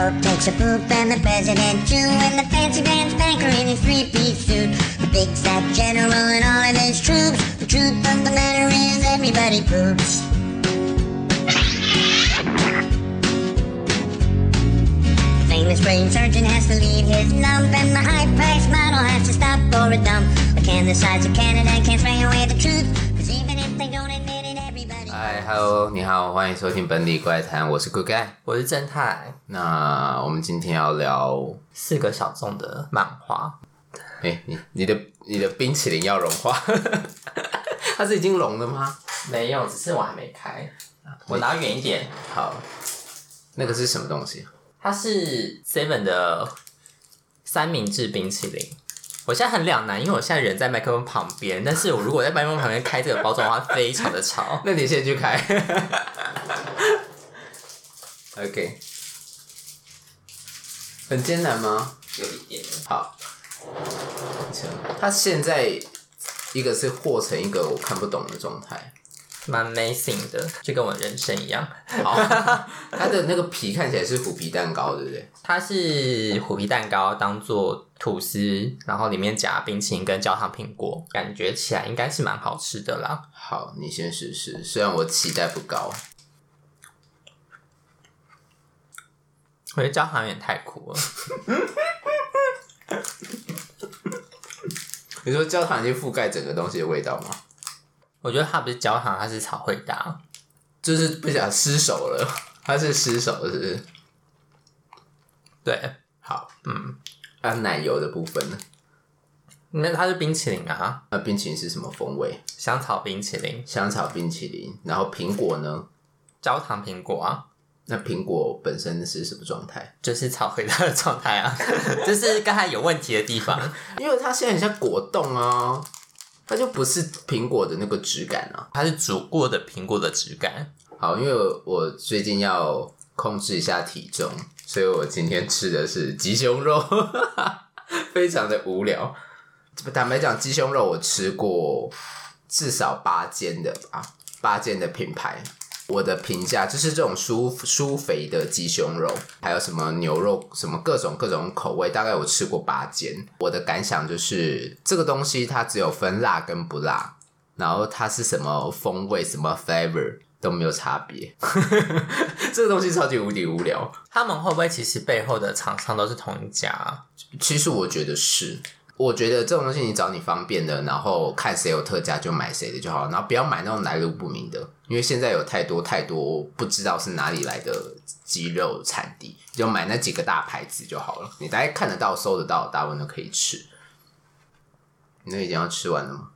Pope takes a poop and the president too, and the fancy pants banker in his three-piece suit, the big fat general and all of his troops. The truth of the matter is everybody poops. The famous brain surgeon has to leave his lump, and the high-priced model has to stop for a dump. But can the sides of Canada can't spray away the truth? 嗨，Hello，你好，欢迎收听本地怪谈，我是 Good Guy。我是正太，那我们今天要聊，四个小众的漫画。哎，你你的你的冰淇淋要融化，它是已经融了吗？没有，只是我还没开。我拿远一点。好，那个是什么东西？它是 Seven 的三明治冰淇淋。我现在很两难，因为我现在人在麦克风旁边，但是我如果在麦克风旁边开这个包装的话，非常的吵。那你先去开。OK，很艰难吗？有一点。好，它现在一个是和成一个我看不懂的状态。蛮 amazing 的，就跟我人生一样。好，它的那个皮看起来是虎皮蛋糕，对不对？它是虎皮蛋糕当做吐司，然后里面夹冰淇淋跟焦糖苹果，感觉起来应该是蛮好吃的啦。好，你先试试，虽然我期待不高。我觉得焦糖有点太苦了。你说焦糖已经覆盖整个东西的味道吗？我觉得它不是焦糖，它是草绘搭，就是不想失手了，它是失手了是不是？对，好，嗯，啊，奶油的部分呢？那它是冰淇淋啊，那冰淇淋是什么风味？香草冰淇淋，香草冰淇淋。然后苹果呢？焦糖苹果啊。那苹果本身是什么状态？就是草绘搭的状态啊，就是刚才有问题的地方，因为它现在很像果冻啊。它就不是苹果的那个质感啊，它是煮过的苹果的质感。好，因为我最近要控制一下体重，所以我今天吃的是鸡胸肉，非常的无聊。坦白讲，鸡胸肉我吃过至少八间的吧，八间的品牌。我的评价就是这种酥酥肥的鸡胸肉，还有什么牛肉，什么各种各种口味，大概我吃过八间。我的感想就是，这个东西它只有分辣跟不辣，然后它是什么风味、什么 flavor 都没有差别。这个东西超级无敌无聊。他们会不会其实背后的厂商都是同一家？其实我觉得是。我觉得这种东西你找你方便的，然后看谁有特价就买谁的就好，然后不要买那种来路不明的，因为现在有太多太多不知道是哪里来的鸡肉产地，就买那几个大牌子就好了。你大概看得到、搜得到，大部分都可以吃。你那已经要吃完了吗？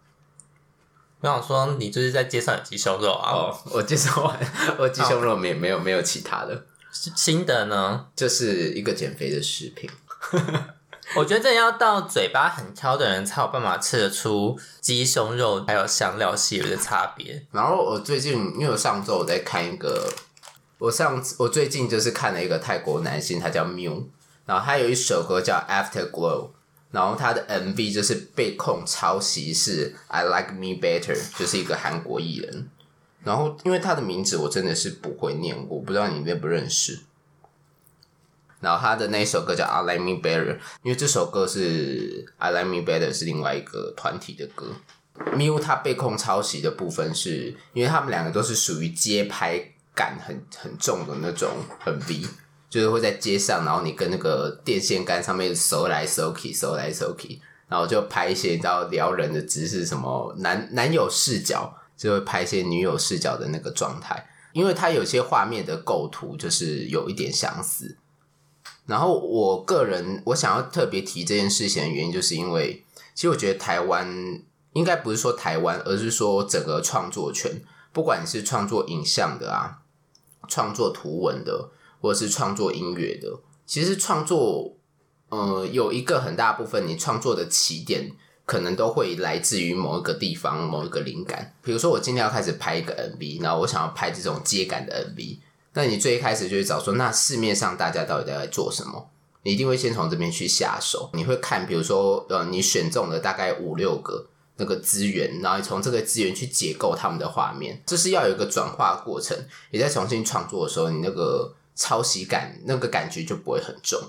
我想说，你就是在介绍鸡胸肉啊？哦，我介绍完，我鸡胸肉没没有没有其他的。新的呢？就是一个减肥的食品。我觉得这要到嘴巴很挑的人才有办法吃得出鸡胸肉还有香料系列的差别。然后我最近，因为我上周我在看一个，我上次我最近就是看了一个泰国男星，他叫 Miu，然后他有一首歌叫 Afterglow，然后他的 MV 就是被控抄袭是 I Like Me Better，就是一个韩国艺人。然后因为他的名字我真的是不会念，我不知道你认不认识。然后他的那一首歌叫《I Like Me Better》，因为这首歌是《I Like Me Better》是另外一个团体的歌。Miu 他被控抄袭的部分是，因为他们两个都是属于街拍感很很重的那种 MV，就是会在街上，然后你跟那个电线杆上面手来搜去，手来搜去，然后就拍一些你知道撩人的姿势，什么男男友视角就会拍一些女友视角的那个状态，因为他有些画面的构图就是有一点相似。然后我个人，我想要特别提这件事情的原因，就是因为其实我觉得台湾应该不是说台湾，而是说整个创作圈，不管你是创作影像的啊，创作图文的，或者是创作音乐的，其实创作呃有一个很大部分，你创作的起点可能都会来自于某一个地方、某一个灵感。比如说，我今天要开始拍一个 MV，然后我想要拍这种街感的 MV。那你最一开始就会找说，那市面上大家到底在做什么？你一定会先从这边去下手。你会看，比如说，呃，你选中了大概五六个那个资源，然后你从这个资源去解构他们的画面，这是要有一个转化过程。你再重新创作的时候，你那个抄袭感那个感觉就不会很重。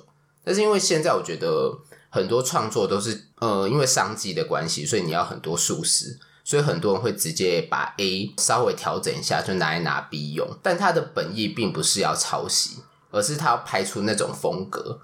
但是因为现在我觉得很多创作都是呃，因为商机的关系，所以你要很多数十，所以很多人会直接把 A 稍微调整一下，就拿来拿 B 用。但他的本意并不是要抄袭，而是他要拍出那种风格。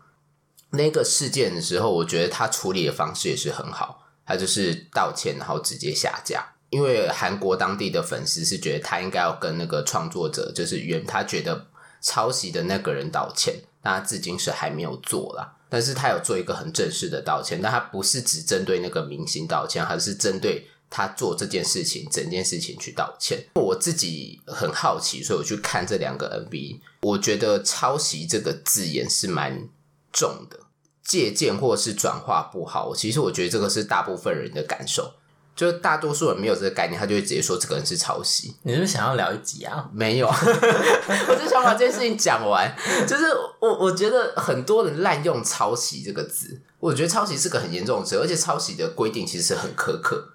那个事件的时候，我觉得他处理的方式也是很好，他就是道歉，然后直接下架。因为韩国当地的粉丝是觉得他应该要跟那个创作者，就是原他觉得抄袭的那个人道歉。那他至今是还没有做啦，但是他有做一个很正式的道歉，但他不是只针对那个明星道歉，还是针对他做这件事情整件事情去道歉。我自己很好奇，所以我去看这两个 MV，我觉得抄袭这个字眼是蛮重的，借鉴或是转化不好。其实我觉得这个是大部分人的感受。就是大多数人没有这个概念，他就会直接说这个人是抄袭。你是不是想要聊一集啊？没有，我就想把这件事情讲完。就是我我觉得很多人滥用“抄袭”这个字，我觉得抄袭是个很严重的词，而且抄袭的规定其实是很苛刻。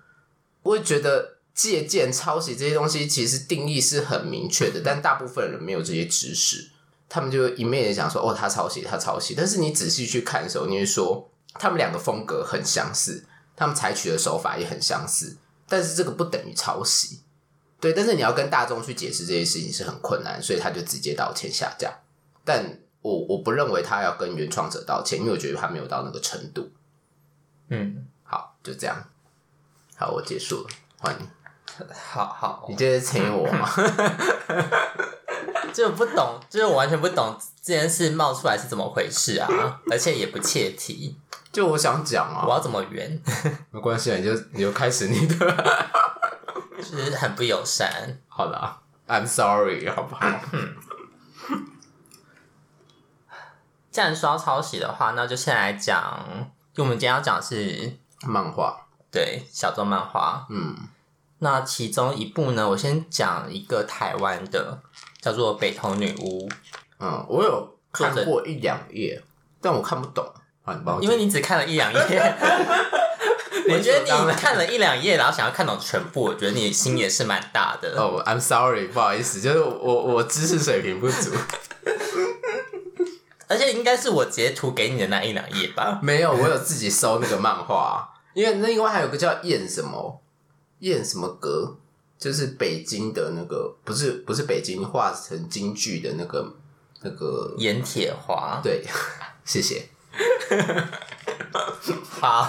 我也觉得借鉴、抄袭这些东西其实定义是很明确的，但大部分人没有这些知识，他们就一面也想说：“哦，他抄袭，他抄袭。”但是你仔细去看的时候，你会说他们两个风格很相似。他们采取的手法也很相似，但是这个不等于抄袭，对。但是你要跟大众去解释这些事情是很困难，所以他就直接道歉下架。但我我不认为他要跟原创者道歉，因为我觉得他没有到那个程度。嗯，好，就这样。好，我结束了，欢迎。好好，你这是请我吗？就不懂，就是我完全不懂这件事冒出来是怎么回事啊，而且也不切题。就我想讲啊，我要怎么圆？没关系啊，你就你就开始你的，就是很不友善。好的啊，I'm sorry，好不好？既然说到抄袭的话，那就先来讲，就我们今天要讲的是漫画，对，小众漫画。嗯，那其中一部呢，我先讲一个台湾的，叫做《北投女巫》。嗯，我有看过一两页，但我看不懂。因为你只看了一两页，我觉得你看了一两页，然后想要看懂全部，我觉得你心也是蛮大的。哦、oh,，I'm sorry，不好意思，就是我我知识水平不足，而且应该是我截图给你的那一两页吧？没有，我有自己搜那个漫画，因为那另外还有个叫燕什么燕什么阁，就是北京的那个，不是不是北京画成京剧的那个那个盐铁花，对，谢谢。好，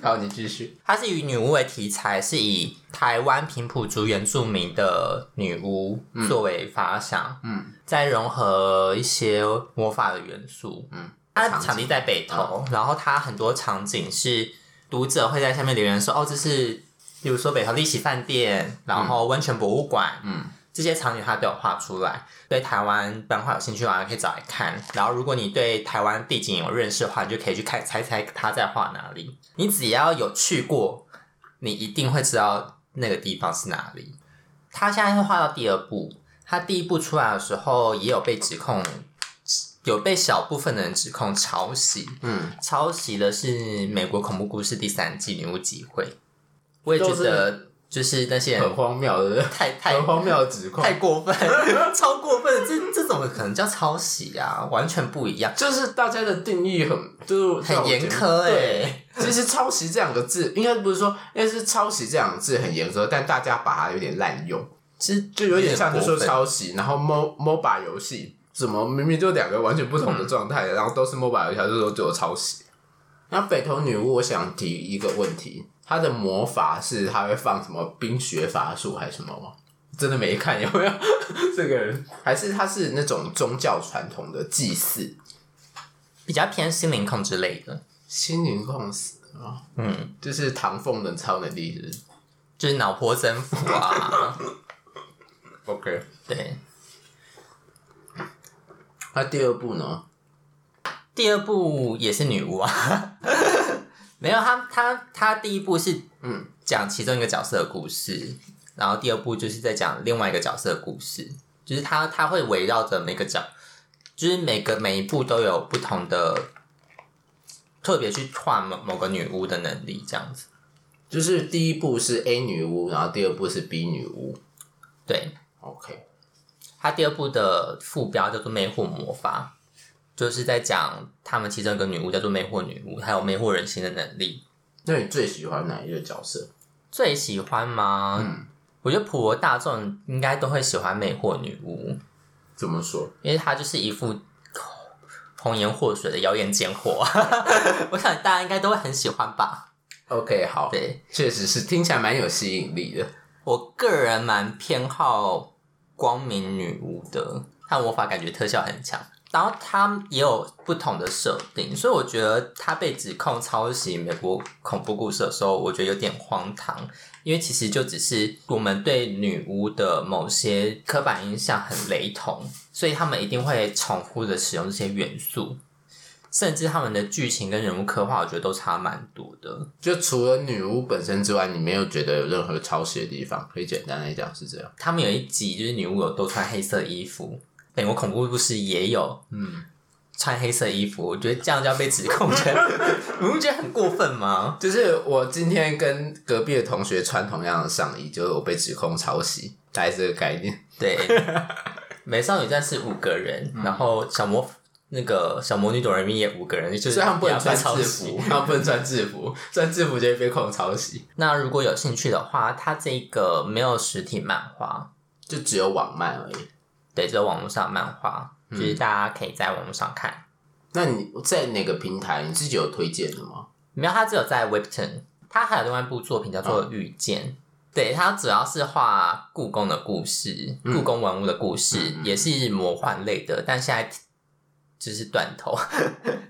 好，你继续。它是以女巫为题材，是以台湾平埔族原住民的女巫作为发想，嗯，再融合一些魔法的元素，嗯，它场地在北投，嗯，然后它很多场景是读者会在下面留言说，哦，这是，比如说北投丽喜饭店，然后温泉博物馆，嗯。这些场景它都有画出来，对台湾漫画有兴趣的话，可以找来看。然后，如果你对台湾地景有认识的话，你就可以去看猜猜他在画哪里。你只要有去过，你一定会知道那个地方是哪里。他现在是画到第二部，他第一部出来的时候也有被指控，有被小部分的人指控抄袭。嗯，抄袭的是《美国恐怖故事》第三季《女巫集会》，我也觉得。就是那些人很荒谬的，太太很荒谬的指控，太过分，超过分！这这怎么可能叫抄袭啊？完全不一样。就是大家的定义很就是很严苛哎、欸。其实“抄袭”这两个字，应该不是说，应该是“抄袭”这两个字很严苛，但大家把它有点滥用，其实就有点像就说抄袭。然后 mo MOBA 游戏什么明明就两个完全不同的状态、嗯，然后都是 MOBA 游戏，就说就有抄袭。那北投女巫，我想提一个问题。她的魔法是她会放什么冰雪法术还是什么吗？真的没看有没有 这个人？还是他是那种宗教传统的祭祀，比较偏心灵控之类的。心灵控死啊，嗯，就是唐凤的超能力是，就是脑波增幅啊。OK，对。那第二部呢？第二部也是女巫啊。没有他，他他第一部是嗯讲其中一个角色的故事，然后第二部就是在讲另外一个角色的故事，就是他他会围绕着每个角，就是每个每一部都有不同的特别去画某某个女巫的能力，这样子。就是第一部是 A 女巫，然后第二部是 B 女巫。对，OK。他第二部的副标叫做《魅惑魔法》，就是在讲他们其中一个女巫叫做魅惑女巫，还有魅惑人心的能力。那你最喜欢哪一个角色？最喜欢吗？嗯，我觉得普罗大众应该都会喜欢魅惑女巫。怎么说？因为她就是一副红颜祸水的妖艳贱货，我想大家应该都会很喜欢吧。OK，好，对，确实是听起来蛮有吸引力的。我个人蛮偏好光明女巫的，她魔法感觉特效很强。然后他也有不同的设定，所以我觉得他被指控抄袭美国恐怖故事的时候，我觉得有点荒唐，因为其实就只是我们对女巫的某些刻板印象很雷同，所以他们一定会重复的使用这些元素，甚至他们的剧情跟人物刻画，我觉得都差蛮多的。就除了女巫本身之外，你没有觉得有任何抄袭的地方？可以简单来讲是这样。他们有一集就是女巫有都穿黑色衣服。美国恐怖故事也有，嗯，穿黑色衣服，我觉得这样就要被指控，觉得你不觉得很过分吗？就是我今天跟隔壁的同学穿同样的上衣，就是我被指控抄袭，大概这个概念。对，美少女战士五个人，然后小魔那个小魔女哆瑞咪也五个人，就是他们不能穿制服，他们不能穿制服，穿制服就会被控抄袭。那如果有兴趣的话，它这个没有实体漫画，就只有网漫而已。对，只有网络上漫画，就是大家可以在网络上看。嗯。那你在哪个平台？你自己有推荐的吗？没有，他只有在 Webtoon。他还有另外一部作品叫做《遇见》。嗯，对，他主要是画故宫的故事，故宫文物的故事，嗯，也是魔幻类的。但现在就是断头，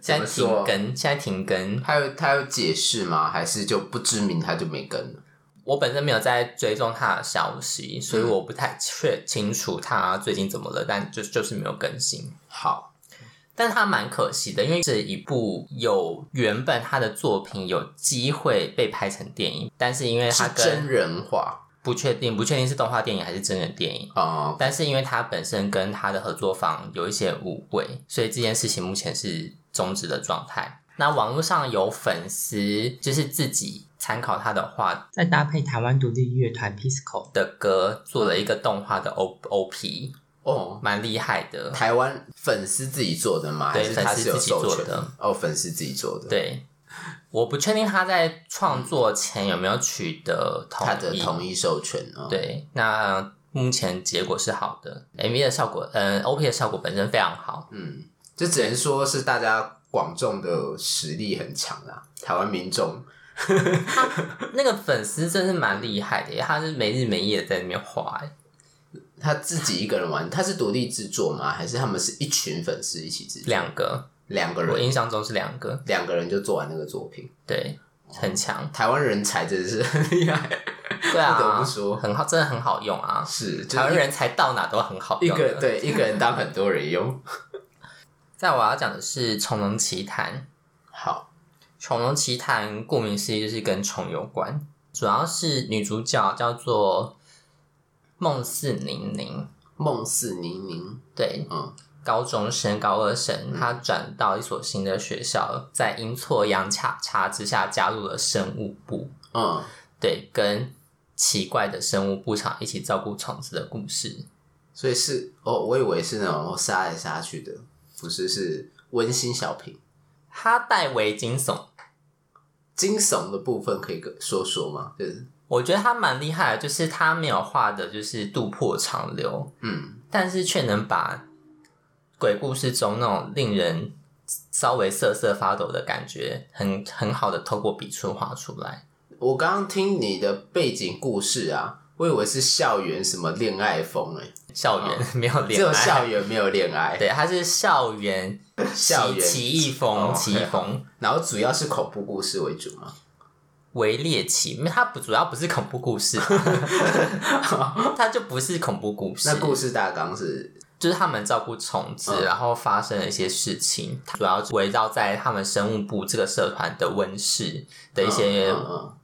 现在停更，现在停更。他有他有解释吗？还是就不知名，他就没更了？我本身没有在追踪他的消息，所以我不太确清楚他最近怎么了，但就就是没有更新。好，但他蛮可惜的，因为这一部有原本他的作品有机会被拍成电影，但是因为他跟真人化，不确定，不确定是动画电影还是真人电影啊。但是因为他本身跟他的合作方有一些误会，所以这件事情目前是终止的状态。那网络上有粉丝就是自己。参考他的话，再搭配台湾独立乐团 Pisco 的歌，做了一个动画的 O O P 哦，蛮厉害的。台湾粉丝自己做的吗？对，还是他是有粉丝自己做的。哦，粉丝自己做的。对，我不确定他在创作前有没有取得他的同意授权。哦、对，那目前结果是好的，MV 的效果，嗯，O P 的效果本身非常好。嗯，这只能说是大家广众的实力很强啦，台湾民众。他那个粉丝真是蛮厉害的，他是没日没夜在那边画。他自己一个人玩，他是独立制作吗？还是他们是一群粉丝一起制作？两个，两个人。我印象中是两个，两个人就做完那个作品。对，很强。台湾人才真的是很厉害。对啊，不得不说，很好，真的很好用啊。是，台湾人才到哪都很好用。一个对一个人当很多人用。在我要讲的是《虫龙奇谭》。好。《虫龙奇谭》顾名思义就是跟虫有关，主要是女主角叫做梦四宁宁。梦四宁宁，对，嗯，高中生，高二生，他转到一所新的学校，在阴错阳差差之下加入了生物部，嗯，对，跟奇怪的生物部长一起照顾虫子的故事。所以是哦，我以为是那种杀来杀去的，不是，是温馨小品。它带为惊悚，惊悚的部分可以说说吗？就是。我觉得他蛮厉害的，就是他没有画的，就是肚破长流，嗯，但是却能把鬼故事中那种令人稍微瑟瑟发抖的感觉，很很好的透过笔触画出来。我刚刚听你的背景故事啊。我以为是校园什么恋爱风诶，校园没有恋爱，只有校园没有恋爱。对，它是校园 校园奇异风，奇异风，然后主要是恐怖故事为主吗？为猎奇，因为它不主要不是恐怖故事，它就不是恐怖故事。那故事大纲是，就是他们照顾虫子，嗯，然后发生了一些事情，主要围绕在他们生物部这个社团的温室的一些。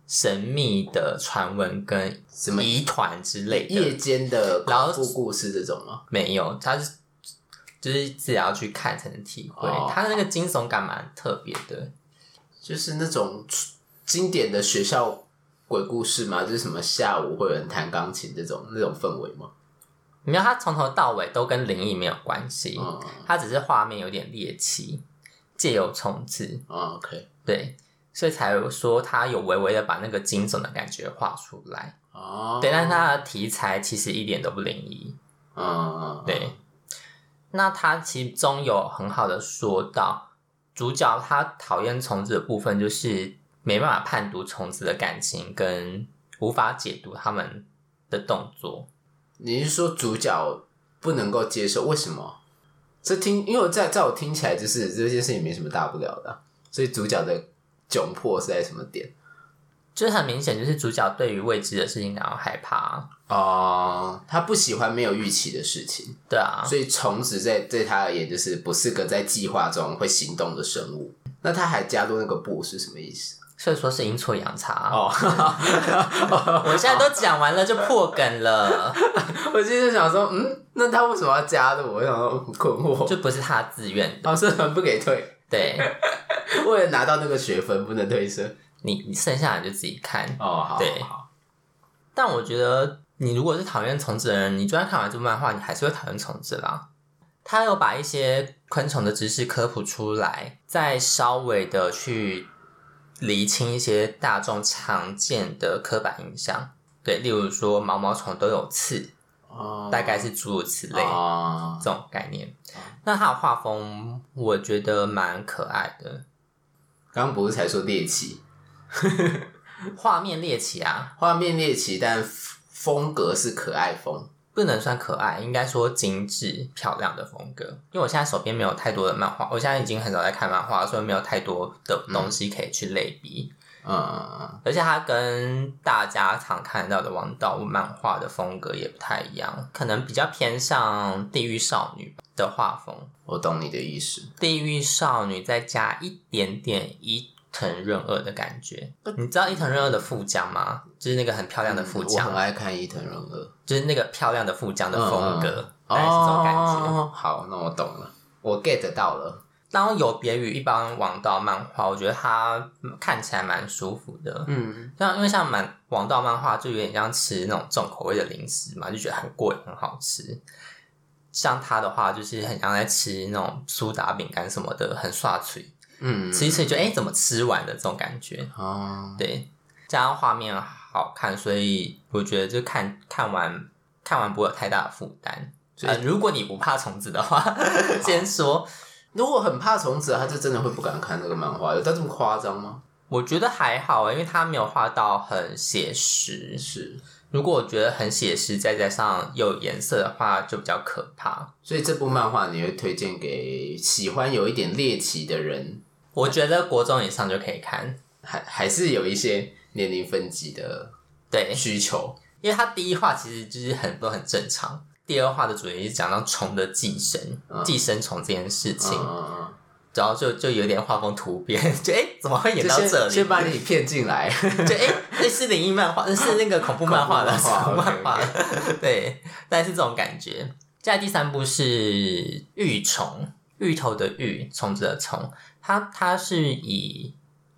神秘的传闻跟什么疑团之类的，夜间的恐怖故事这种吗？没有，他是就是自己要去看才能体会。他、的、那个惊悚感蛮特别的，就是那种经典的学校鬼故事嘛，就是什么下午会有人弹钢琴这种那种氛围吗？没有，它从头到尾都跟灵异没有关系，嗯，它只是画面有点猎奇，借由虫子，嗯，OK，对，所以才有说它有微微的把那个惊悚的感觉画出来。哦，对，但是它的题材其实一点都不灵异。嗯嗯，对。那他其中有很好的说到，主角他讨厌虫子的部分，就是没办法判读虫子的感情，跟无法解读他们的动作。你是说主角不能够接受？为什么？这听，因为我在在我听起来，就是这件事情没什么大不了的啊，所以主角的窘迫是在什么点？就是很明显，就是主角对于未知的事情感到害怕哦，他不喜欢没有预期的事情，对啊，所以虫子在对他而言就是不是个在计划中会行动的生物。那他还加入那个不是什么意思？所以说是阴错阳差哦。我现在都讲完了，就破梗了。我今天就想说，嗯，那他为什么要加入？我想说很困惑，就不是他自愿的，老师很不给退，对，为了拿到那个学分不能退社。你你剩下的就自己看哦，好，对。好。但我觉得，你如果是讨厌虫子的人，你就算看完这部漫画，你还是会讨厌虫子啦。他有把一些昆虫的知识科普出来，再稍微的去厘清一些大众常见的刻板印象。对，例如说毛毛虫都有刺，哦，大概是诸如此类，哦，这种概念。那它的画风，我觉得蛮可爱的。刚刚不是才说猎奇？画面猎奇啊，画面猎奇，但风格是可爱风，不能算可爱，应该说精致漂亮的风格。因为我现在手边没有太多的漫画，我现在已经很少在看漫画，所以没有太多的东西可以去类比。嗯。而且它跟大家常看到的王道漫画的风格也不太一样，可能比较偏向地狱少女的画风。我懂你的意思，地狱少女再加一点点伊藤润二的感觉。你知道伊藤润二的富江吗？就是那个很漂亮的富江。嗯，我很爱看伊藤润二，就是那个漂亮的富江的风格，嗯嗯，大概是这种感觉。哦。好，那我懂了，我 get 到了。然后有别于一般王道漫画，我觉得它看起来蛮舒服的。嗯，像因为像蛮王道漫画，就有点像吃那种重口味的零食嘛，就觉得很过瘾，很好吃。像它的话，就是很像在吃那种苏打饼干什么的，很刷嘴。嗯，吃一吃就哎、欸，怎么吃完的这种感觉。哦，对，加上画面好看，所以我觉得就看看完看完不会有太大的负担。所以、呃、如果你不怕虫子的话，先说。如果很怕虫子，他就真的会不敢看这个漫画，有到这么夸张吗？我觉得还好，因为他没有画到很写实。是，如果我觉得很写实，再加上有颜色的话，就比较可怕。所以这部漫画你会推荐给喜欢有一点猎奇的人？我觉得国中以上就可以看，还还是有一些年龄分级的对需求，因为它第一话其实就是很多很正常。第二话的主题是讲到虫的寄生，嗯、寄生虫这件事情，嗯、然后就就有点画风突变，就哎、欸，怎么会演到这里？先把你骗进来，就哎，那、欸、是灵异漫画，是那个恐怖漫画的恐怖漫画，okay, okay. 对，但是这种感觉。接下来第三部是玉虫，芋头的芋，虫子的虫，它它是以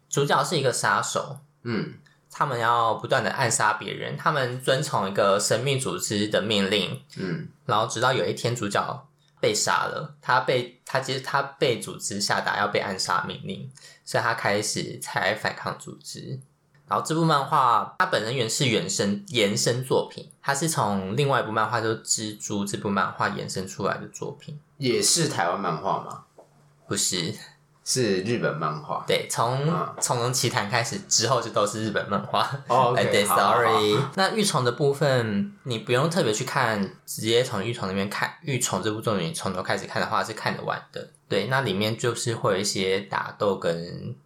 主角是一个杀手，嗯。他们要不断的暗杀别人，他们遵从一个神秘组织的命令，嗯，然后直到有一天主角被杀了，他被他其实他被组织下达要被暗杀命令，所以他开始才反抗组织。然后这部漫画它本人原是原生延伸作品，它是从另外一部漫画就是《蜘蛛》这部漫画延伸出来的作品，也是台湾漫画吗？不是。是日本漫画，对，从从龙奇谭开始之后就都是日本漫画。哦，对，sorry。那玉虫的部分，你不用特别去看，直接从玉虫那边看玉虫这部作品，从头开始看的话是看得完的。对，那里面就是会有一些打斗跟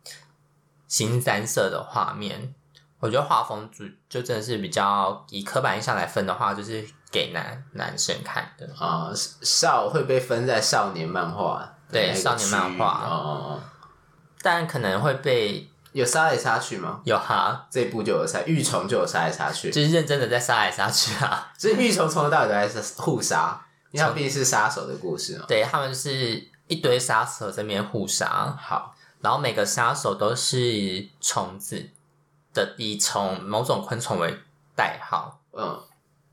新三色的画面。我觉得画风就就真的是比较以刻板印象来分的话，就是给男男生看的啊，少会被分在少年漫画。对少年漫画哦，但可能会被有杀来杀去吗？有哈，这一部就有杀，玉虫就有杀来杀去，就是认真的在杀来杀去啊！所以玉虫从头到尾都在互杀，因为它毕竟是杀手的故事嘛。对，他们是一堆杀手在那边互杀，好，然后每个杀手都是虫子的，以虫某种昆虫为代号，嗯，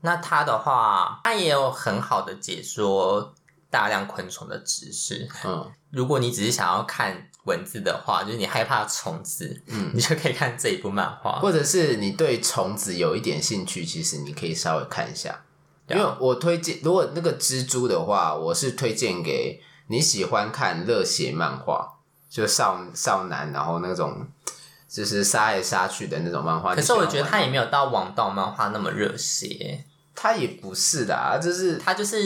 那他的话，他也有很好的解说大量昆虫的知识。嗯，如果你只是想要看文字的话，就是你害怕虫子，嗯，你就可以看这一部漫画。或者是你对虫子有一点兴趣，其实你可以稍微看一下。因为我推荐，如果那个蜘蛛的话，我是推荐给你喜欢看热血漫画，就少少男，然后那种就是杀来杀去的那种漫画。可是我觉得他也没有到王道漫画那么热血，他也不是的啊，就是他就是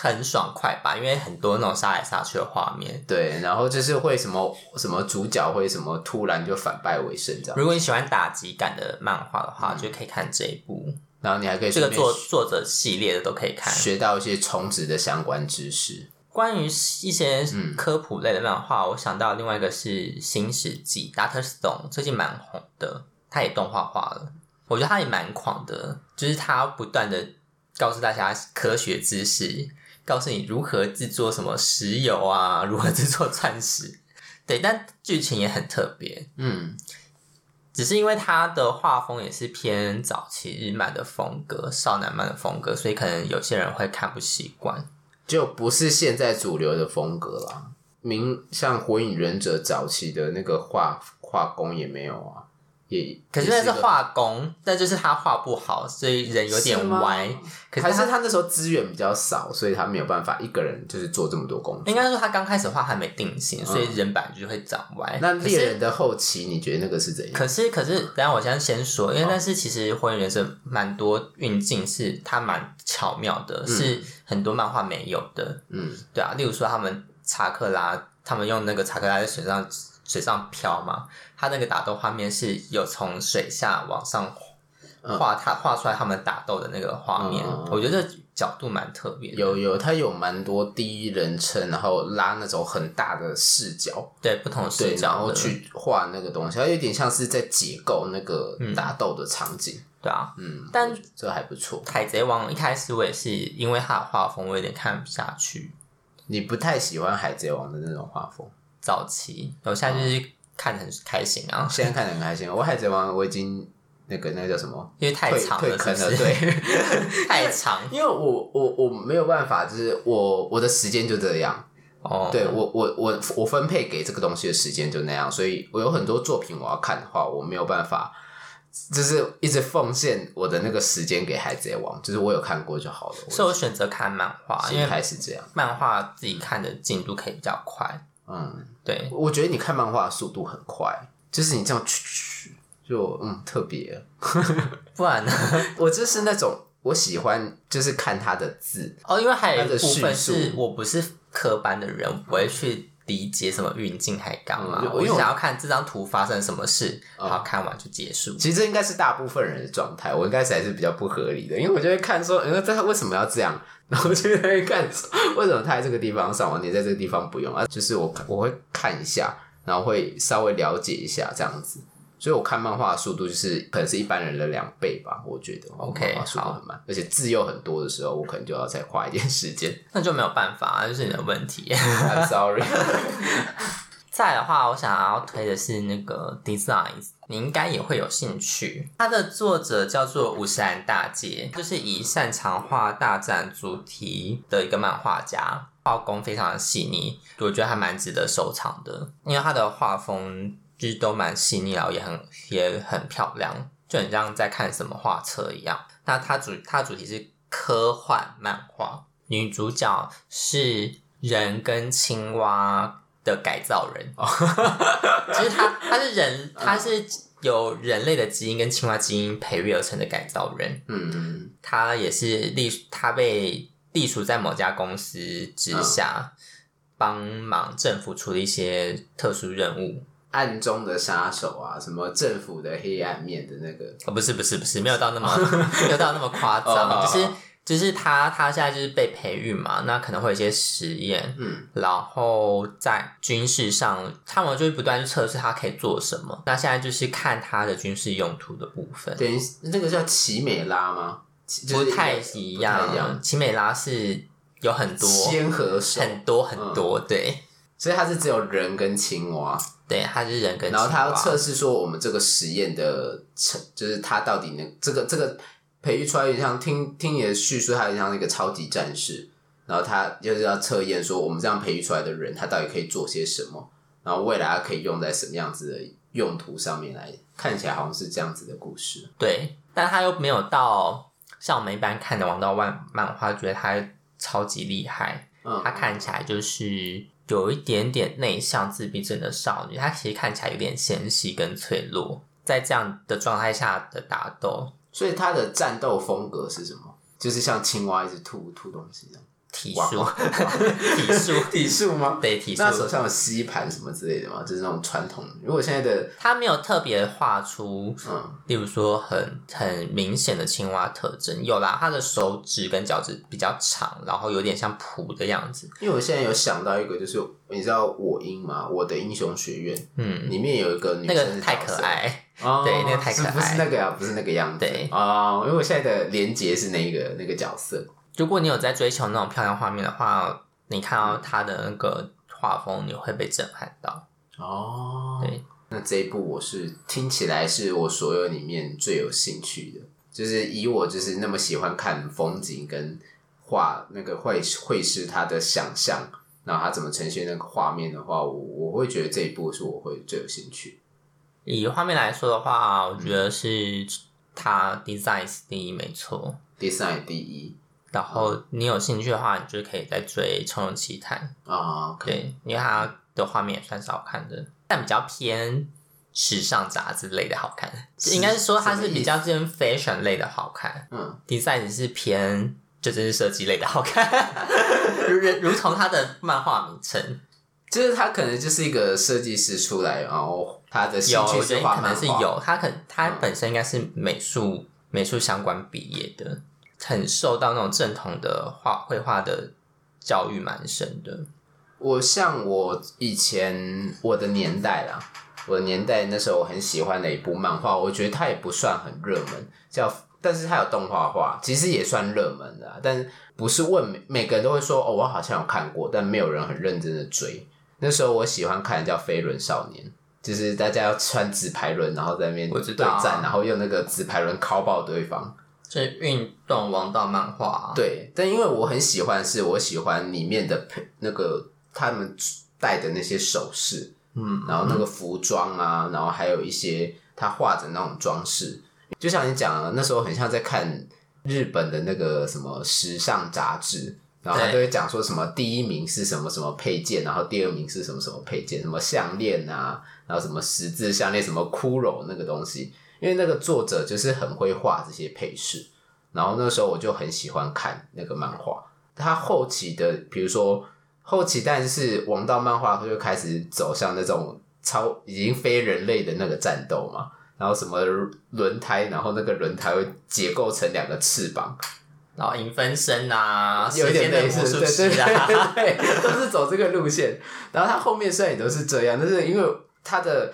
很爽快吧，因为很多那种杀来杀去的画面。对，然后就是会什么什么主角会什么突然就反败为胜这样。如果你喜欢打击感的漫画的话，嗯、就可以看这一部。然后你还可以这个作作者系列的都可以看，学到一些充值的相关知识。关于一些科普类的漫画，嗯、我想到另外一个是《新世纪》，Doctor Stone 最近蛮红的，他也动画化了。我觉得他也蛮狂的，就是他不断的告诉大家科学知识，告诉你如何制作什么石油啊，如何制作钻石。对，但剧情也很特别。嗯。只是因为他的画风也是偏早期日漫的风格，少男漫的风格，所以可能有些人会看不习惯，就不是现在主流的风格啦。明像火影忍者早期的那个画画工也没有啊。可是那是画工，但就是他画不好，所以人有点歪。可是还是他那时候资源比较少，所以他没有办法一个人就是做这么多工作。应该说他刚开始画还没定型，所以人本来就会长歪。嗯、那猎人的后期，你觉得那个是怎样？可是可是，等下我先先说，因为但是其实火影忍者蛮多运镜是它蛮巧妙的，嗯、是很多漫画没有的。嗯，对啊，例如说他们查克拉，他们用那个查克拉在水上。水上漂嘛，他那个打斗画面是有从水下往上画，他画出来他们打斗的那个画面，嗯、我觉得角度蛮特别。有有，他有蛮多第一人称，然后拉那种很大的视角，对不同视角，然后去画那个东西，它有点像是在解构那个打斗的场景。嗯、对啊，嗯，但这还不错。海贼王一开始我也是因为他的画风，我有点看不下去。你不太喜欢海贼王的那种画风？早期，我现在就是看得很开心啊！现在看得很开心。我海贼王我已经那个那个叫什么？因为太长了，退坑了，对，太长。因为我我我没有办法，就是我我的时间就这样。哦，对我我我我分配给这个东西的时间就那样，所以我有很多作品我要看的话，我没有办法，就是一直奉献我的那个时间给海贼王。就是我有看过就好了。所以我选择看漫画，因为还是这样，漫画自己看的进度可以比较快。嗯，对，我觉得你看漫画的速度很快，就是你这样去就嗯特别，不然呢？我就是那种我喜欢就是看他的字哦，因为还有一部分是我不是科班的人，我不会去理解什么运镜还干嘛，我就想要看这张图发生什么事，然后看完就结束。其实这应该是大部分人的状态，我应该是还是比较不合理的，因为我就会看说，因为这为什么要这样？然后就在看，为什么他在这个地方上网，你在这个地方不用啊？就是我我会看一下，然后会稍微了解一下这样子。所以我看漫画的速度就是可能是一般人的两倍吧，我觉得。OK，速度很慢，而且字又很多的时候，我可能就要再花一点时间。那就没有办法啊，就是你的问题。I'm sorry。再的话，我想要推的是那个 Designs，你应该也会有兴趣。它的作者叫做五十岚大介，就是以擅长画大战主题的一个漫画家，画工非常的细腻，我觉得还蛮值得收藏的。因为他的画风就是都蛮细腻，然后也很也很漂亮，就很像在看什么画册一样。那它主它主题是科幻漫画，女主角是人跟青蛙。的改造人，其实他他是人，他是有人类的基因跟青蛙基因培育而成的改造人。嗯嗯，他也是隶，他被隶属在某家公司之下，帮忙政府处理一些特殊任务。暗中的杀手啊，什么政府的黑暗面的那个？哦，不是不是不是，没有到那么 没有到那么夸张，就是。就是他，他现在就是被培育嘛，那可能会有一些实验，嗯，然后在军事上，他们就是不断去测试他可以做什么。那现在就是看他的军事用途的部分。等于那个叫奇美拉吗？不太一样，奇美拉是有很多仙和手，很多很多，嗯、对。所以它是只有人跟青蛙，对，它是人跟青蛙。然后他要测试说我们这个实验的成，就是它到底能这个这个。培育出来，像听听你的叙述，他很像那个超级战士。然后他就是要测验说，我们这样培育出来的人，他到底可以做些什么？然后未来他可以用在什么样子的用途上面来？看起来好像是这样子的故事。对，但他又没有到像我们一般看的王道漫漫画，觉得他超级厉害。嗯，他看起来就是有一点点内向、自闭症的少女。他其实看起来有点纤细跟脆弱，在这样的状态下的打斗。所以他的战斗风格是什么？就是像青蛙一直吐吐东西这样。体术，体术，体术吗？对，体术。那手上有吸盘什么之类的吗？就是那种传统。如果现在的他没有特别画出，嗯，例如说很很明显的青蛙特征，有啦，他的手指跟脚趾比较长，然后有点像蹼的样子。因为我现在有想到一个，就是你知道我英吗？我的英雄学院，嗯，里面有一个女生，那个太可爱，哦、对，那个太可爱，不是那个呀、啊，不是那个样子，对啊、哦，因为我现在的连结是那个那个角色。如果你有在追求那种漂亮画面的话，你看到他的那个画风，你会被震撼到。哦，对，那这一部我是听起来是我所有里面最有兴趣的，就是以我就是那么喜欢看风景跟画那个绘绘师他的想象，然后他怎么呈现那个画面的话，我我会觉得这一部是我会最有兴趣。以画面来说的话，我觉得是他 design 第一，没错，design 第一。然后你有兴趣的话，你就可以再追《冲龙奇谭》啊，对，因为它的画面也算是好看的，但比较偏时尚杂志类的好看，应该是说它是比较偏 fashion 类的好看。嗯，design 是偏就真是设计类的好看，如如同它的漫画名称，就是他可能就是一个设计师出来，然后他的兴趣是画漫画，可能是有，他可他本身应该是美术、嗯、美术相关毕业的。很受到那种正统的画绘画的教育蛮深的。我像我以前我的年代啦，我的年代那时候我很喜欢的一部漫画，我觉得它也不算很热门，叫但是它有动画化，其实也算热门的。但不是问每每个人都会说哦，我好像有看过，但没有人很认真的追。那时候我喜欢看的叫《飞轮少年》，就是大家要穿纸牌轮，然后在那边对战，然后用那个纸牌轮敲爆对方。是运动王道漫画啊，对，但因为我很喜欢，是我喜欢里面的配那个他们戴的那些首饰，嗯，然后那个服装啊，然后还有一些他画的那种装饰，就像你讲的，那时候很像在看日本的那个什么时尚杂志，然后他都会讲说什么第一名是什么什么配件，然后第二名是什么什么配件，什么项链啊，然后什么十字项链，什么骷髅那个东西。因为那个作者就是很会画这些配饰，然后那时候我就很喜欢看那个漫画。他后期的，比如说后期，但是王道漫画，他就开始走向那种超已经非人类的那个战斗嘛。然后什么轮胎，然后那个轮胎会结构成两个翅膀，然后影分身啊，有一点类似，对对对，都是走这个路线。然后他后面虽然也都是这样，但是因为他的。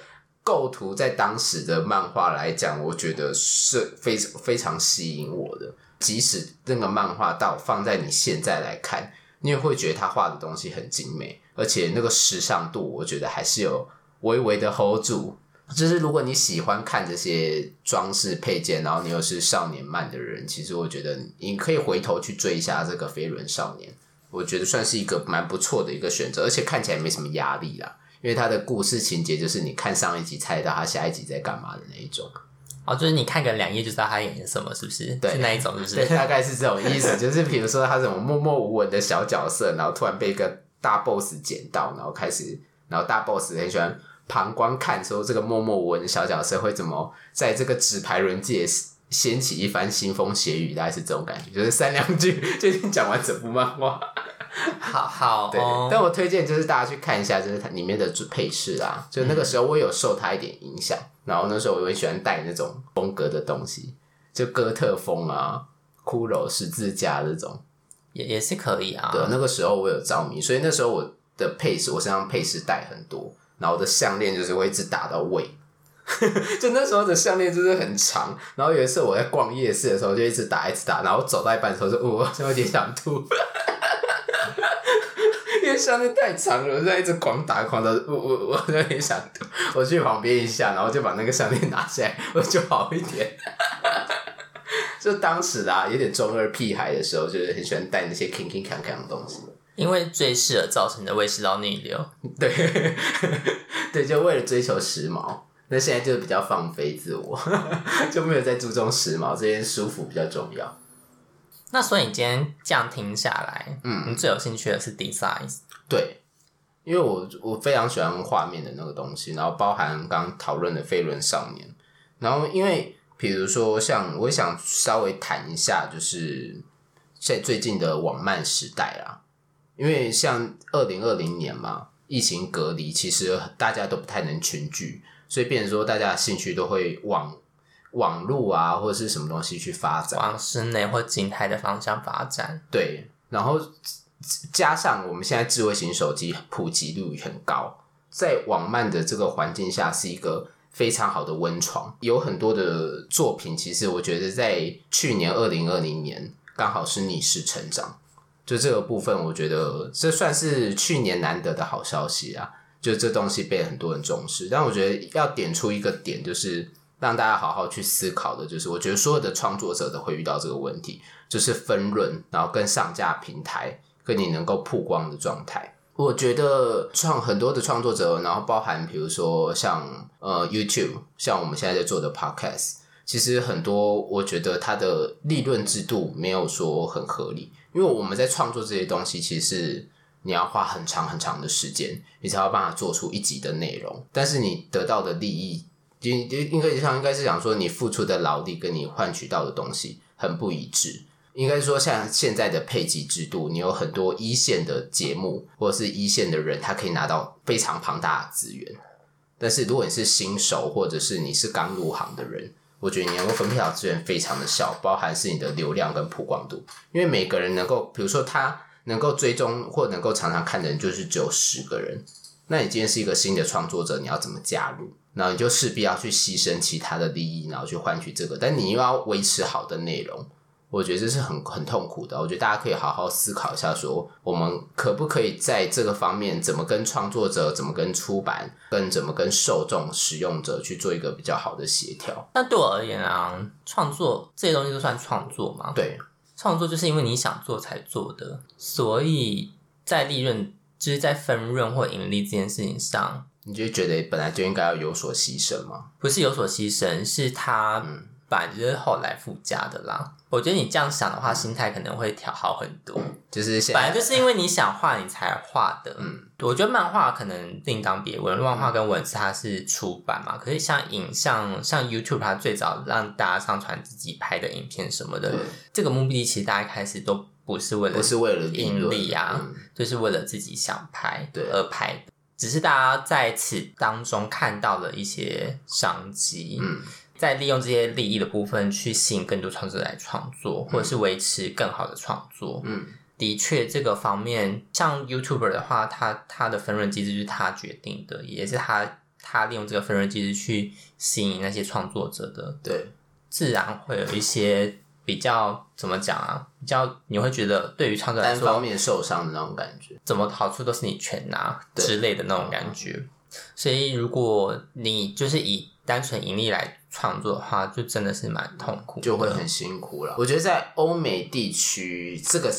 构图在当时的漫画来讲，我觉得是非常非常吸引我的。即使那个漫画到放在你现在来看，你也会觉得他画的东西很精美，而且那个时尚度，我觉得还是有微微的 hold 住。就是如果你喜欢看这些装饰配件，然后你又是少年漫的人，其实我觉得你可以回头去追一下这个《飞轮少年》，我觉得算是一个蛮不错的一个选择，而且看起来没什么压力啦。因为他的故事情节就是你看上一集猜到他下一集在干嘛的那一种，哦，就是你看个两页就知道他演什么，是不是？对，是那一种，是不是？对，大概是这种意思。就是比如说他这种默默无闻的小角色，然后突然被一个大 boss 捡到，然后开始，然后大 boss 很喜欢旁观看，说这个默默无闻的小角色会怎么在这个纸牌轮界掀起一番腥风血雨，大概是这种感觉。就是三两句就已经讲完整部漫画。好好，对，但我推荐就是大家去看一下，就是它里面的配饰啊，就那个时候我有受它一点影响，嗯、然后那时候我很喜欢戴那种风格的东西，就哥特风啊、骷髅十字架这种，也也是可以啊。对，那个时候我有着迷，所以那时候我的配饰，我身上配饰带很多，然后我的项链就是会一直打到胃，就那时候的项链就是很长，然后有一次我在逛夜市的时候就一直打一直打，然后走到一半的时候就哦，就有点想吐。因为项链太长了，我在一直狂打狂打，我我我有点想吐，我去旁边一下，然后就把那个项链拿下来，我就好一点。就当时啦、啊，有点中二屁孩的时候，就是很喜欢戴那些 king king kang kang 的东西。因为最适合造成的胃食道逆流。对，对，就为了追求时髦。那现在就比较放飞自我，就没有再注重时髦，这些舒服比较重要。那所以你今天这样听下来，嗯，你最有兴趣的是 design？对，因为我我非常喜欢画面的那个东西，然后包含刚刚讨论的飞轮少年，然后因为比如说像我想稍微谈一下，就是在最近的网漫时代啊，因为像二零二零年嘛，疫情隔离，其实大家都不太能群聚。所以，变成说，大家的兴趣都会往网络啊，或者是什么东西去发展，往室内或静态的方向发展。对，然后加上我们现在智慧型手机普及率很高，在网慢的这个环境下，是一个非常好的温床。有很多的作品，其实我觉得在去年二零二零年刚好是逆势成长，就这个部分，我觉得这算是去年难得的好消息啊。就这东西被很多人重视，但我觉得要点出一个点，就是让大家好好去思考的，就是我觉得所有的创作者都会遇到这个问题，就是分润，然后跟上架平台跟你能够曝光的状态。我觉得创很多的创作者，然后包含比如说像呃 YouTube，像我们现在在做的 Podcast，其实很多我觉得它的利润制度没有说很合理，因为我们在创作这些东西，其实是。你要花很长很长的时间，你才有办法做出一集的内容。但是你得到的利益，应应该像应该是讲说，你付出的劳力跟你换取到的东西很不一致。应该说，像现在的配给制度，你有很多一线的节目或者是一线的人，他可以拿到非常庞大的资源。但是如果你是新手，或者是你是刚入行的人，我觉得你能够分配到资源非常的小，包含是你的流量跟曝光度。因为每个人能够，比如说他。能够追踪或能够常常看的人就是只有十个人。那你今天是一个新的创作者，你要怎么加入？然后你就势必要去牺牲其他的利益，然后去换取这个。但你又要维持好的内容，我觉得这是很很痛苦的。我觉得大家可以好好思考一下说，说我们可不可以在这个方面，怎么跟创作者，怎么跟出版，跟怎么跟受众使用者去做一个比较好的协调？那对我而言啊，创作这些东西都算创作吗？对。创作就是因为你想做才做的，所以在利润，就是在分润或盈利这件事情上，你就觉得本来就应该要有所牺牲吗？不是有所牺牲，是他。嗯本来就是后来附加的啦。我觉得你这样想的话，心态可能会调好很多。就是本来就是因为你想画，你才画的。嗯，我觉得漫画可能另当别论，漫画跟文字它是出版嘛。可是像影像，像 YouTube，它最早让大家上传自己拍的影片什么的，这个目的其实大家一开始都不是为了，不是为了盈利啊，就是为了自己想拍而拍的。只是大家在此当中看到了一些商机。嗯。在利用这些利益的部分去吸引更多创作者来创作，或者是维持更好的创作。嗯，的确，这个方面，像 YouTuber 的话，他他的分润机制就是他决定的，也是他他利用这个分润机制去吸引那些创作者的。对，自然会有一些比较怎么讲啊？比较你会觉得对于创作者来说，单方面受伤的那种感觉，怎么好处都是你全拿之类的那种感觉。所以，如果你就是以单纯盈利来创作的话，就真的是蛮痛苦，就会很辛苦了。我觉得在欧美地区这个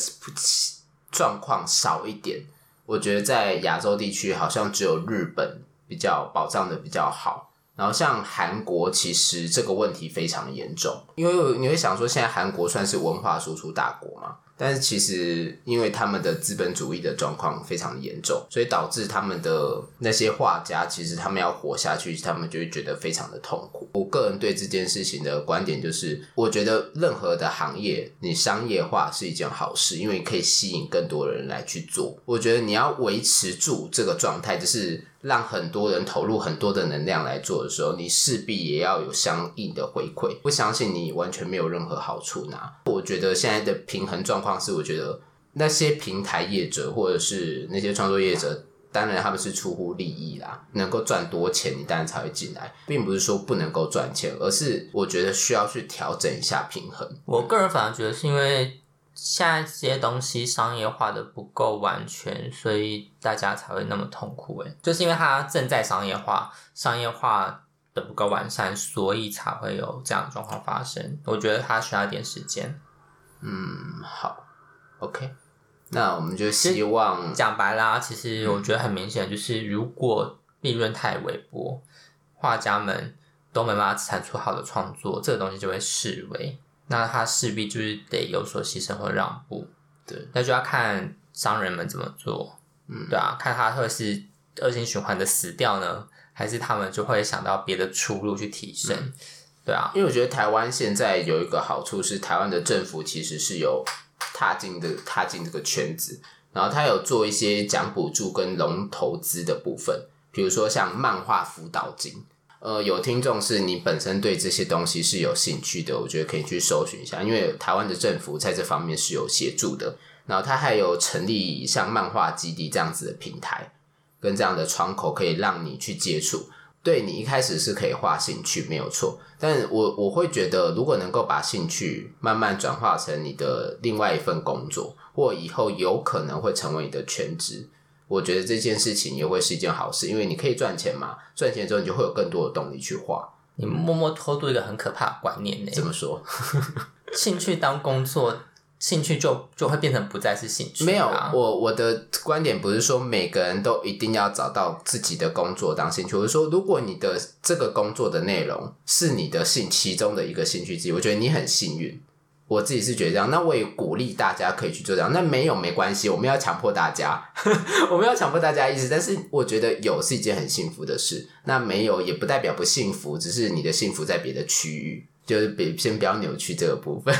状况少一点，我觉得在亚洲地区好像只有日本比较保障的比较好。然后像韩国，其实这个问题非常严重，因为你会想说，现在韩国算是文化输出大国嘛。但是其实，因为他们的资本主义的状况非常严重，所以导致他们的那些画家，其实他们要活下去，他们就会觉得非常的痛苦。我个人对这件事情的观点就是，我觉得任何的行业，你商业化是一件好事，因为可以吸引更多人来去做。我觉得你要维持住这个状态，就是。让很多人投入很多的能量来做的时候，你势必也要有相应的回馈。不相信你完全没有任何好处拿。我觉得现在的平衡状况是，我觉得那些平台业者或者是那些创作业者，当然他们是出乎利益啦，能够赚多钱，你当然才会进来，并不是说不能够赚钱，而是我觉得需要去调整一下平衡。我个人反而觉得是因为。现在这些东西商业化的不够完全，所以大家才会那么痛苦。诶，就是因为它正在商业化，商业化的不够完善，所以才会有这样的状况发生。我觉得它需要一点时间。嗯，好，OK，那我们就希望讲白啦，其实我觉得很明显，就是如果利润太微薄，画家们都没办法产出好的创作，这个东西就会式微。那他势必就是得有所牺牲或让步。对，那就要看商人们怎么做。嗯，对啊，看他会是恶性循环的死掉呢，还是他们就会想到别的出路去提升。嗯对啊，因为我觉得台湾现在有一个好处是，台湾的政府其实是有踏进的踏进这个圈子，然后他有做一些奖补助跟融投资的部分，比如说像漫画辅导金。呃，有听众是你本身对这些东西是有兴趣的，我觉得可以去搜寻一下，因为台湾的政府在这方面是有协助的。然后他还有成立像漫画基地这样子的平台，跟这样的窗口，可以让你去接触。对，你一开始是可以画兴趣，没有错。但我我会觉得，如果能够把兴趣慢慢转化成你的另外一份工作，或以后有可能会成为你的全职，我觉得这件事情也会是一件好事，因为你可以赚钱嘛。赚钱之后，你就会有更多的动力去花。你默默偷渡一个很可怕的观念呢？怎么说？兴趣当工作。兴趣就就会变成不再是兴趣。没有，我我的观点不是说每个人都一定要找到自己的工作当兴趣。我是说，如果你的这个工作的内容是你的兴其中的一个兴趣之一，我觉得你很幸运。我自己是觉得这样，那我也鼓励大家可以去做这样。那没有没关系，我们要强迫大家，我们要强迫大家意思。但是我觉得有是一件很幸福的事，那没有也不代表不幸福，只是你的幸福在别的区域。就是别先不要扭曲这个部分。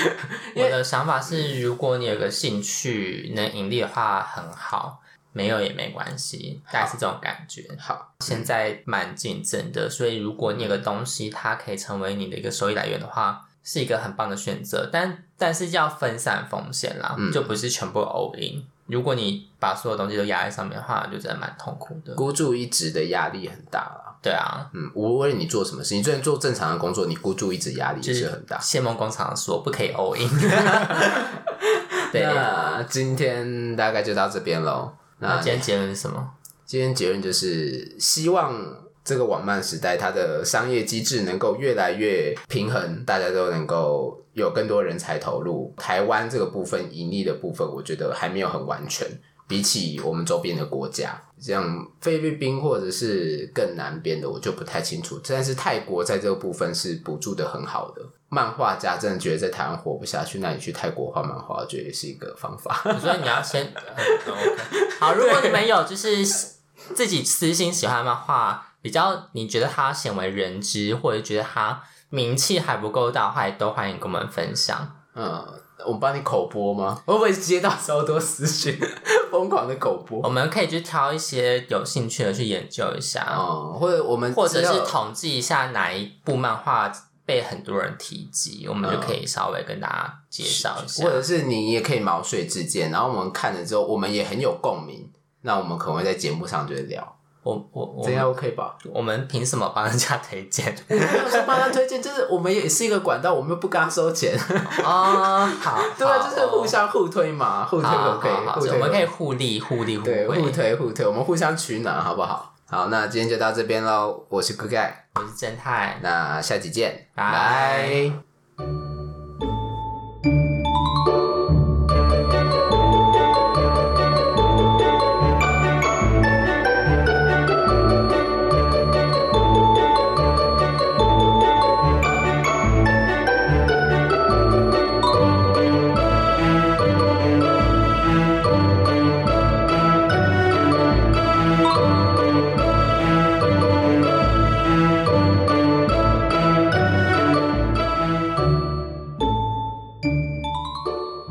我的想法是，如果你有个兴趣能盈利的话，很好；没有也没关系，大概是这种感觉。好，现在蛮竞争的，所以如果你有个东西，它可以成为你的一个收益来源的话，是一个很棒的选择。但但是要分散风险啦，嗯、就不是全部 all in。如果你把所有东西都压在上面的话，就真的蛮痛苦的。孤注一掷的压力很大了。对啊，嗯，无论你做什么事情，就算做正常的工作，你孤注一掷压力也是很大。谢梦工厂说不可以 all in。对，那今天大概就到这边喽。那今天结论是什么？今天结论就是希望。这个网漫时代，它的商业机制能够越来越平衡，大家都能够有更多人才投入。台湾这个部分盈利的部分，我觉得还没有很完全。比起我们周边的国家，像菲律宾或者是更南边的，我就不太清楚。但是泰国在这个部分是补助的很好的。漫画家真的觉得在台湾活不下去，那你去泰国画漫画，我觉得也是一个方法。所以你要先、好，如果你们有就是自己私心喜欢漫画。比较你觉得他鲜为人知，或者觉得他名气还不够大的话，也都欢迎跟我们分享。嗯，我们帮你口播吗？会不会接到超多私讯，疯狂的口播？我们可以去挑一些有兴趣的去研究一下，嗯，或者我们或者是统计一下哪一部漫画被很多人提及，我们就可以稍微跟大家介绍一下。或者是你也可以毛遂自荐，然后我们看了之后，我们也很有共鸣，那我们可能会在节目上就会聊。我我我，这样 OK 吧？我们凭什么帮人家推荐？没有说帮他推荐，就是我们也是一个管道，我们又不跟他收钱。哦，好，对啊，就是互相互推嘛，互推可可以，我们可以互利互利互惠，互推互推，我们互相取暖，好不好？好，那今天就到这边喽。我是 Good Guy，我是正太，那下期见，拜。